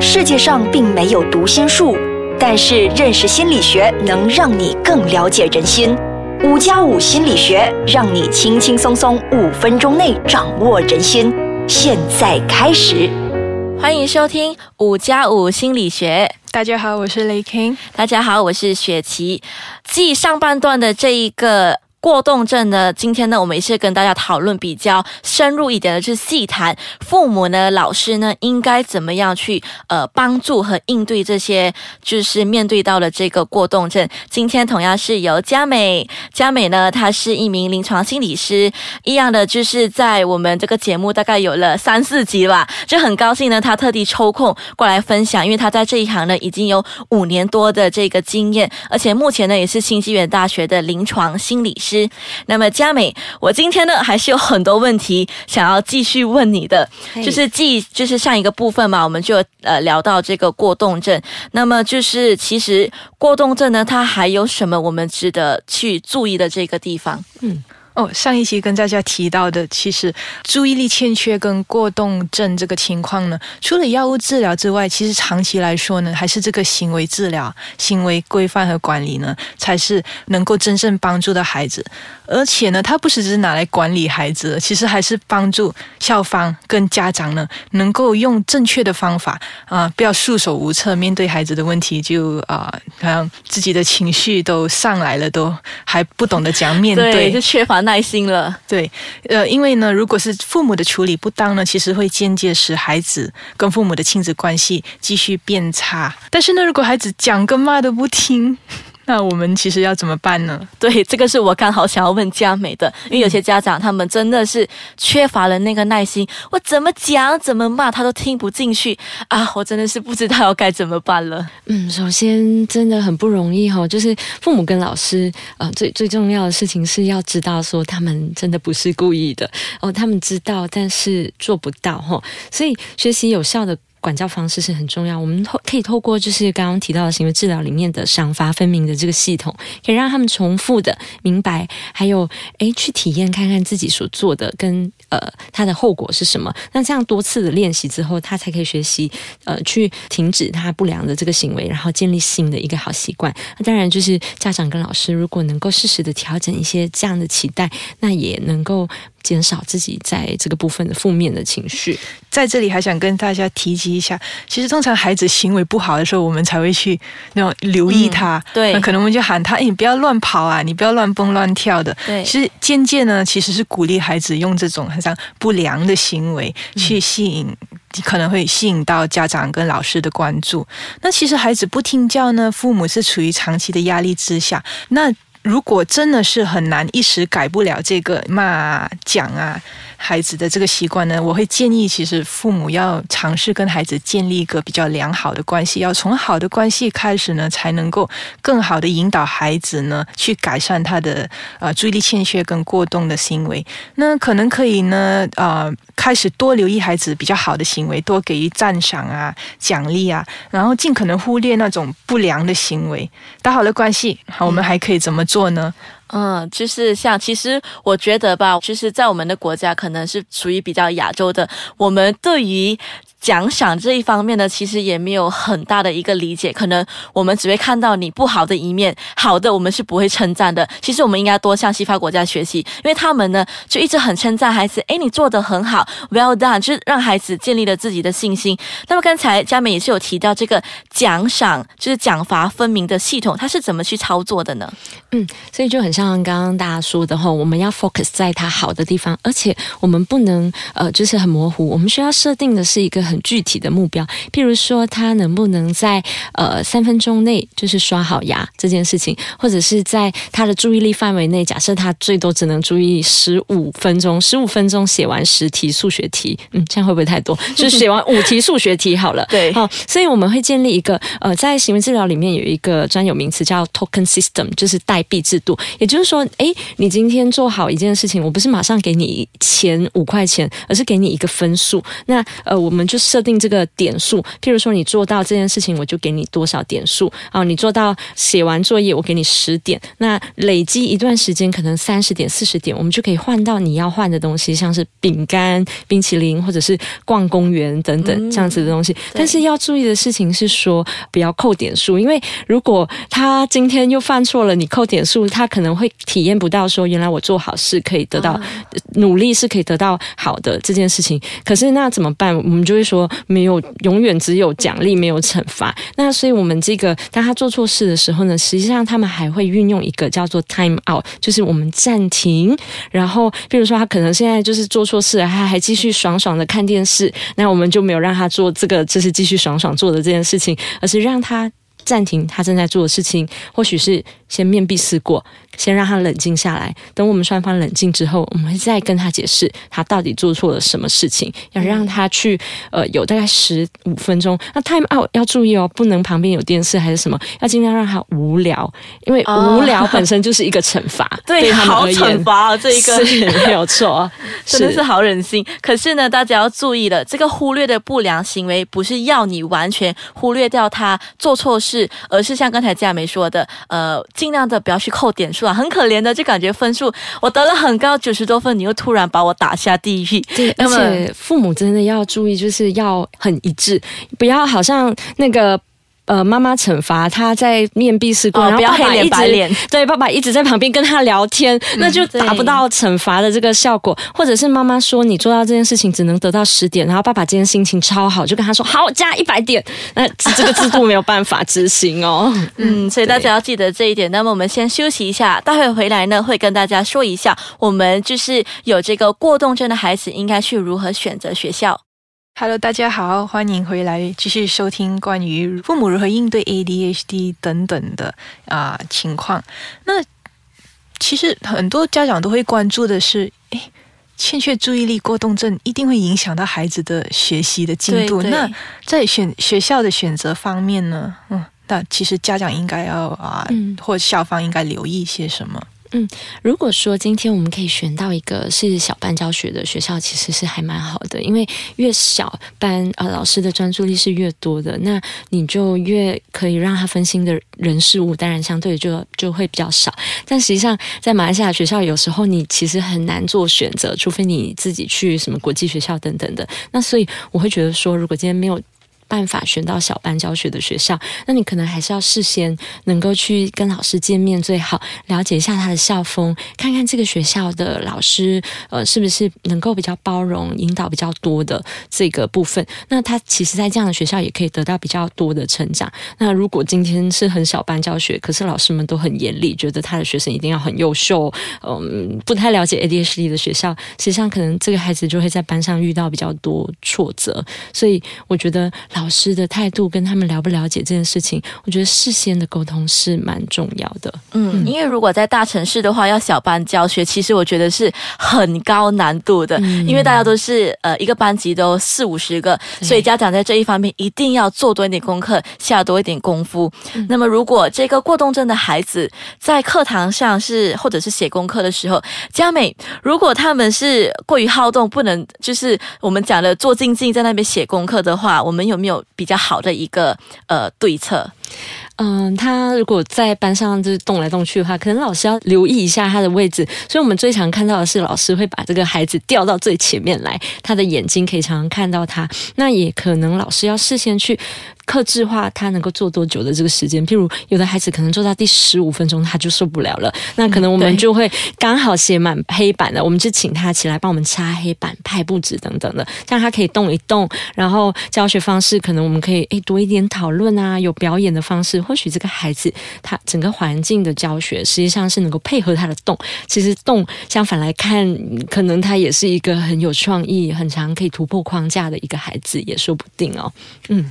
世界上并没有读心术，但是认识心理学能让你更了解人心。五加五心理学让你轻轻松松五分钟内掌握人心。现在开始，欢迎收听五加五心理学。大家好，我是雷 king。大家好，我是雪琪。继上半段的这一个。过动症呢？今天呢，我们也是跟大家讨论比较深入一点的，就是细谈父母呢、老师呢，应该怎么样去呃帮助和应对这些，就是面对到了这个过动症。今天同样是由佳美，佳美呢，她是一名临床心理师，一样的就是在我们这个节目大概有了三四集吧，就很高兴呢，她特地抽空过来分享，因为她在这一行呢已经有五年多的这个经验，而且目前呢也是新纪元大学的临床心理师。师，那么佳美，我今天呢还是有很多问题想要继续问你的，就是继就是上一个部分嘛，我们就呃聊到这个过动症，那么就是其实过动症呢，它还有什么我们值得去注意的这个地方？嗯。哦，上一期跟大家提到的，其实注意力欠缺跟过动症这个情况呢，除了药物治疗之外，其实长期来说呢，还是这个行为治疗、行为规范和管理呢，才是能够真正帮助到孩子。而且呢，它不只是拿来管理孩子，其实还是帮助校方跟家长呢，能够用正确的方法啊，不要束手无策面对孩子的问题，就啊，好像自己的情绪都上来了，都还不懂得怎样面对，就缺乏。耐心了，对，呃，因为呢，如果是父母的处理不当呢，其实会间接使孩子跟父母的亲子关系继续变差。但是呢，如果孩子讲跟骂都不听。那我们其实要怎么办呢？对，这个是我刚好想要问佳美的，因为有些家长他们真的是缺乏了那个耐心，我怎么讲怎么骂他都听不进去啊！我真的是不知道要该怎么办了。嗯，首先真的很不容易哈，就是父母跟老师，呃，最最重要的事情是要知道说他们真的不是故意的哦，他们知道但是做不到哈，所以学习有效的。管教方式是很重要，我们透可以透过就是刚刚提到的行为治疗里面的赏罚分明的这个系统，可以让他们重复的明白，还有诶去体验看看自己所做的跟呃他的后果是什么。那这样多次的练习之后，他才可以学习呃去停止他不良的这个行为，然后建立新的一个好习惯。那当然就是家长跟老师如果能够适时的调整一些这样的期待，那也能够。减少自己在这个部分的负面的情绪，在这里还想跟大家提及一下，其实通常孩子行为不好的时候，我们才会去那种留意他，对，那可能我们就喊他，哎，你不要乱跑啊，你不要乱蹦乱跳的，对。其实渐渐呢，其实是鼓励孩子用这种很像不良的行为去吸引，可能会吸引到家长跟老师的关注。那其实孩子不听教呢，父母是处于长期的压力之下，那。如果真的是很难一时改不了这个骂讲啊孩子的这个习惯呢，我会建议，其实父母要尝试跟孩子建立一个比较良好的关系，要从好的关系开始呢，才能够更好的引导孩子呢去改善他的呃注意力欠缺跟过动的行为。那可能可以呢呃开始多留意孩子比较好的行为，多给予赞赏啊奖励啊，然后尽可能忽略那种不良的行为，打好了关系，好，我们还可以怎么做？做呢？嗯，就是像，其实我觉得吧，就是在我们的国家，可能是属于比较亚洲的，我们对于。奖赏这一方面呢，其实也没有很大的一个理解，可能我们只会看到你不好的一面，好的我们是不会称赞的。其实我们应该多向西方国家学习，因为他们呢就一直很称赞孩子，诶，你做的很好，well done，就是让孩子建立了自己的信心。那么刚才佳美也是有提到这个奖赏，就是奖罚分明的系统，它是怎么去操作的呢？嗯，所以就很像刚刚大家说的哈，我们要 focus 在它好的地方，而且我们不能呃就是很模糊，我们需要设定的是一个。很具体的目标，譬如说他能不能在呃三分钟内就是刷好牙这件事情，或者是在他的注意力范围内，假设他最多只能注意十五分钟，十五分钟写完十题数学题，嗯，这样会不会太多？就写完五题数学题好了。对，好，所以我们会建立一个呃，在行为治疗里面有一个专有名词叫 token system，就是代币制度，也就是说，哎，你今天做好一件事情，我不是马上给你钱五块钱，而是给你一个分数。那呃，我们就设定这个点数，譬如说你做到这件事情，我就给你多少点数啊？你做到写完作业，我给你十点。那累积一段时间，可能三十点、四十点，我们就可以换到你要换的东西，像是饼干、冰淇淋，或者是逛公园等等这样子的东西。但是要注意的事情是说，不要扣点数，因为如果他今天又犯错了，你扣点数，他可能会体验不到说，原来我做好事可以得到努力是可以得到好的这件事情。可是那怎么办？我们就会说，没有永远只有奖励，没有惩罚。那所以我们这个当他做错事的时候呢，实际上他们还会运用一个叫做 time out，就是我们暂停。然后，比如说他可能现在就是做错事，他还继续爽爽的看电视，那我们就没有让他做这个，就是继续爽爽做的这件事情，而是让他暂停他正在做的事情，或许是先面壁思过。先让他冷静下来，等我们双方冷静之后，我们会再跟他解释他到底做错了什么事情，要让他去呃有大概十五分钟。那 time out 要注意哦，不能旁边有电视还是什么，要尽量让他无聊，因为无聊本身就是一个惩罚，对他们好而言惩罚这一个是没有错，真的是好忍心。可是呢，大家要注意了，这个忽略的不良行为不是要你完全忽略掉他做错事，而是像刚才佳梅说的，呃，尽量的不要去扣点数啊，很可怜的，就感觉分数我得了很高九十多分，你又突然把我打下地狱。对，而且父母真的要注意，就是要很一致，不要好像那个。呃，妈妈惩罚他在面壁思过，然后哦不要黑爸爸一直脸白脸对，爸爸一直在旁边跟他聊天，那就达不到惩罚的这个效果。或者是妈妈说你做到这件事情只能得到十点，然后爸爸今天心情超好，就跟他说好加一百点，那这个制度没有办法执行哦。嗯，所以大家要记得这一点。那么我们先休息一下，待会回来呢会跟大家说一下，我们就是有这个过动症的孩子应该去如何选择学校。Hello，大家好，欢迎回来，继续收听关于父母如何应对 ADHD 等等的啊、情况。那其实很多家长都会关注的是，诶，欠缺注意力过动症一定会影响到孩子的学习的进度。对对那在选学校的选择方面呢，嗯，那其实家长应该要啊，嗯或校方应该留意些什么？嗯如果说今天我们可以选到一个是小班教学的学校，其实是还蛮好的，因为越小班呃老师的专注力是越多的，那你就越可以让他分心的人事物，当然相对就就会比较少。但实际上，在马来西亚学校，有时候你其实很难做选择，除非你自己去什么国际学校等等的。那所以我会觉得说，如果今天没有办法选到小班教学的学校，那你可能还是要事先能够去跟老师见面，最好了解一下他的校风，看看这个学校的老师呃是不是能够比较包容、引导比较多的这个部分。那他其实，在这样的学校也可以得到比较多的成长。那如果今天是很小班教学，可是老师们都很严厉，觉得他的学生一定要很优秀，嗯，不太了解 ADHD 的学校，实际上可能这个孩子就会在班上遇到比较多挫折。所以我觉得老师的态度跟他们了不了解这件事情，我觉得事先的沟通是蛮重要的。嗯，因为如果在大城市的话，要小班教学，其实我觉得是很高难度的，因为大家都是呃一个班级都四五十个，所以家长在这一方面一定要做多一点功课，下多一点功夫。那么，如果这个过动症的孩子在课堂上是或者是写功课的时候，佳美，如果他们是过于好动，不能就是我们讲的坐静静在那边写功课的话，我们有没有有比较好的一个呃对策？嗯，他如果在班上就是动来动去的话，可能老师要留意一下他的位置。所以我们最常看到的是，老师会把这个孩子调到最前面来，他的眼睛可以常常看到他。那也可能老师要事先去克制化他能够做多久的这个时间。譬如有的孩子可能做到第十五分钟他就受不了了，那可能我们就会刚好写满黑板了，我们就请他起来帮我们擦黑板、拍布置等等的，这样他可以动一动。然后教学方式可能我们可以诶多一点讨论啊，有表演的方式。或许这个孩子他整个环境的教学实际上是能够配合他的动。其实动相反来看，可能他也是一个很有创意、很常可以突破框架的一个孩子，也说不定哦。嗯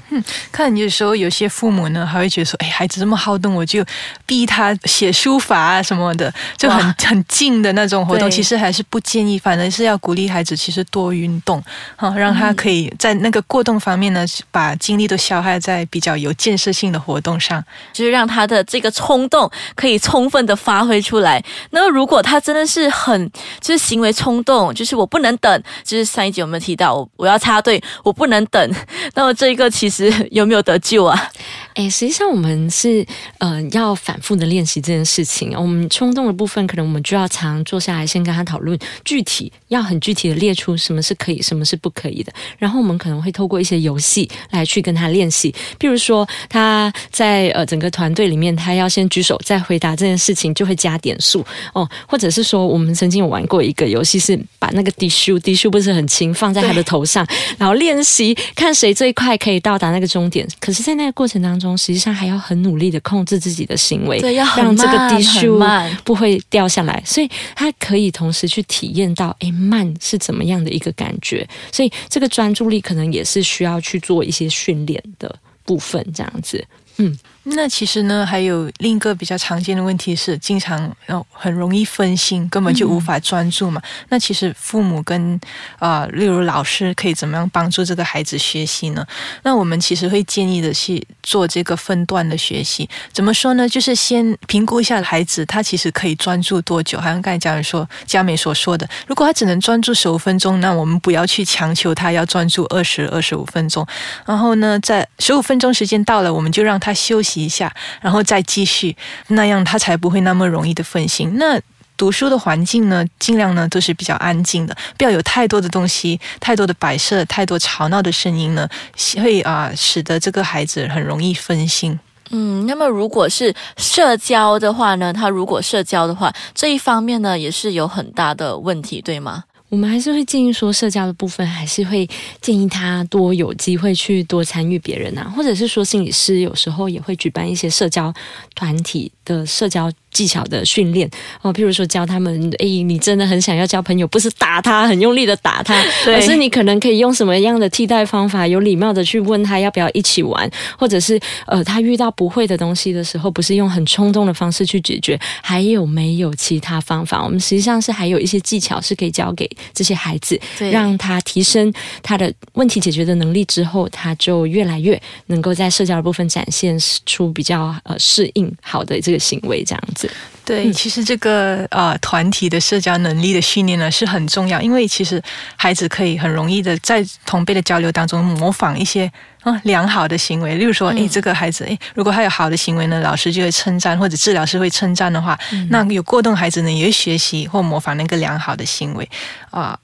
看但有时候有些父母呢，还会觉得说，哎，孩子这么好动，我就逼他写书法啊什么的，就很很静的那种活动，其实还是不建议。反而是要鼓励孩子，其实多运动，哈，让他可以在那个过动方面呢，把精力都消耗在比较有建设性的活动上，就是让他的这个冲动可以充分的发挥出来。那如果他真的是很就是行为冲动，就是我不能等，就是上一集有没有提到我我要插队，我不能等，那么这一个其实有没有得救啊？哎，实际上我们是呃要反复的练习这件事情。我们冲动的部分，可能我们就要常坐下来，先跟他讨论具体，要很具体的列出什么是可以，什么是不可以的。然后我们可能会透过一些游戏来去跟他练习。譬如说他在呃整个团队里面，他要先举手再回答这件事情，就会加点数哦。或者是说，我们曾经有玩过一个游戏，是把那个滴数，滴数不是很轻，放在他的头上，然后练习看谁最快可以到达那个终点。可是，在那个过程当中，实际上还要很努力的控制自己的行为，对，要让这个低数不会掉下来，所以他可以同时去体验到，哎，慢是怎么样的一个感觉，所以这个专注力可能也是需要去做一些训练的部分，这样子，嗯。那其实呢，还有另一个比较常见的问题是，经常要很容易分心，根本就无法专注嘛。那其实父母跟啊，例如老师可以怎么样帮助这个孩子学习呢？那我们其实会建议的是做这个分段的学习。怎么说呢？就是先评估一下孩子他其实可以专注多久。好像刚才家人说，佳美所说的，如果他只能专注十五分钟，那我们不要去强求他要专注二十二十五分钟。然后呢，在十五分钟时间到了，我们就让他休息。一下，然后再继续，那样他才不会那么容易的分心。那读书的环境呢，尽量呢都是比较安静的，不要有太多的东西、太多的摆设、太多吵闹的声音呢，会啊使得这个孩子很容易分心。嗯，那么如果是社交的话呢，他如果社交的话，这一方面呢也是有很大的问题，对吗？我们还是会建议说，社交的部分还是会建议他多有机会去多参与别人啊，或者是说心理师有时候也会举办一些社交团体的社交。技巧的训练哦，譬如说教他们，哎，你真的很想要交朋友，不是打他，很用力的打他，而是你可能可以用什么样的替代方法，有礼貌的去问他要不要一起玩，或者是呃，他遇到不会的东西的时候，不是用很冲动的方式去解决，还有没有其他方法？我们实际上是还有一些技巧是可以教给这些孩子，让他提升他的问题解决的能力之后，他就越来越能够在社交的部分展现出比较呃适应好的这个行为，这样子。对，其实这个呃团体的社交能力的训练呢是很重要，因为其实孩子可以很容易的在同辈的交流当中模仿一些啊良好的行为，例如说，哎，这个孩子，哎，如果他有好的行为呢，老师就会称赞，或者治疗师会称赞的话，那有过动孩子呢也会学习或模仿那个良好的行为。啊。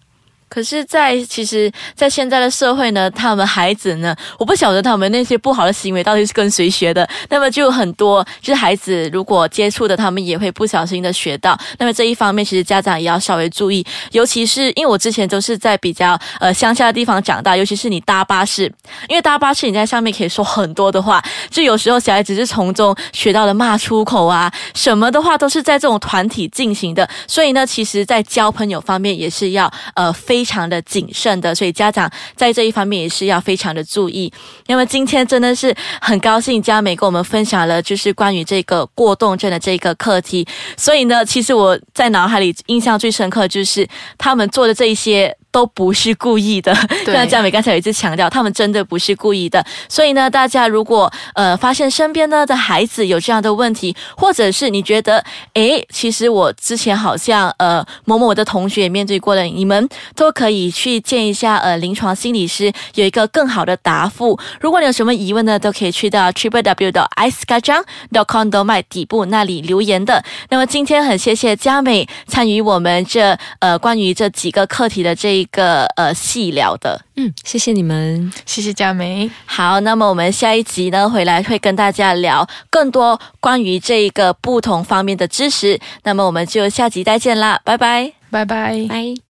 可是，在其实，在现在的社会呢，他们孩子呢，我不晓得他们那些不好的行为到底是跟谁学的。那么就很多，就是孩子如果接触的，他们也会不小心的学到。那么这一方面，其实家长也要稍微注意，尤其是因为我之前都是在比较呃乡下的地方长大，尤其是你搭巴士，因为搭巴士你在上面可以说很多的话，就有时候小孩子是从中学到了骂出口啊什么的话，都是在这种团体进行的。所以呢，其实在交朋友方面也是要呃非。非常的谨慎的，所以家长在这一方面也是要非常的注意。那么今天真的是很高兴佳美跟我们分享了，就是关于这个过动症的这个课题。所以呢，其实我在脑海里印象最深刻就是他们做的这一些。都不是故意的，像佳美刚才有一次强调，他们真的不是故意的。所以呢，大家如果呃发现身边呢的孩子有这样的问题，或者是你觉得，诶，其实我之前好像呃某某的同学也面对过了，你们都可以去见一下呃临床心理师，有一个更好的答复。如果你有什么疑问呢，都可以去到 triple w 的 i c e k a j a n g c o m 的麦底部那里留言的。那么今天很谢谢佳美参与我们这呃关于这几个课题的这。一个呃细聊的，嗯，谢谢你们，谢谢佳梅。好，那么我们下一集呢回来会跟大家聊更多关于这一个不同方面的知识。那么我们就下集再见啦，拜拜，拜拜，拜。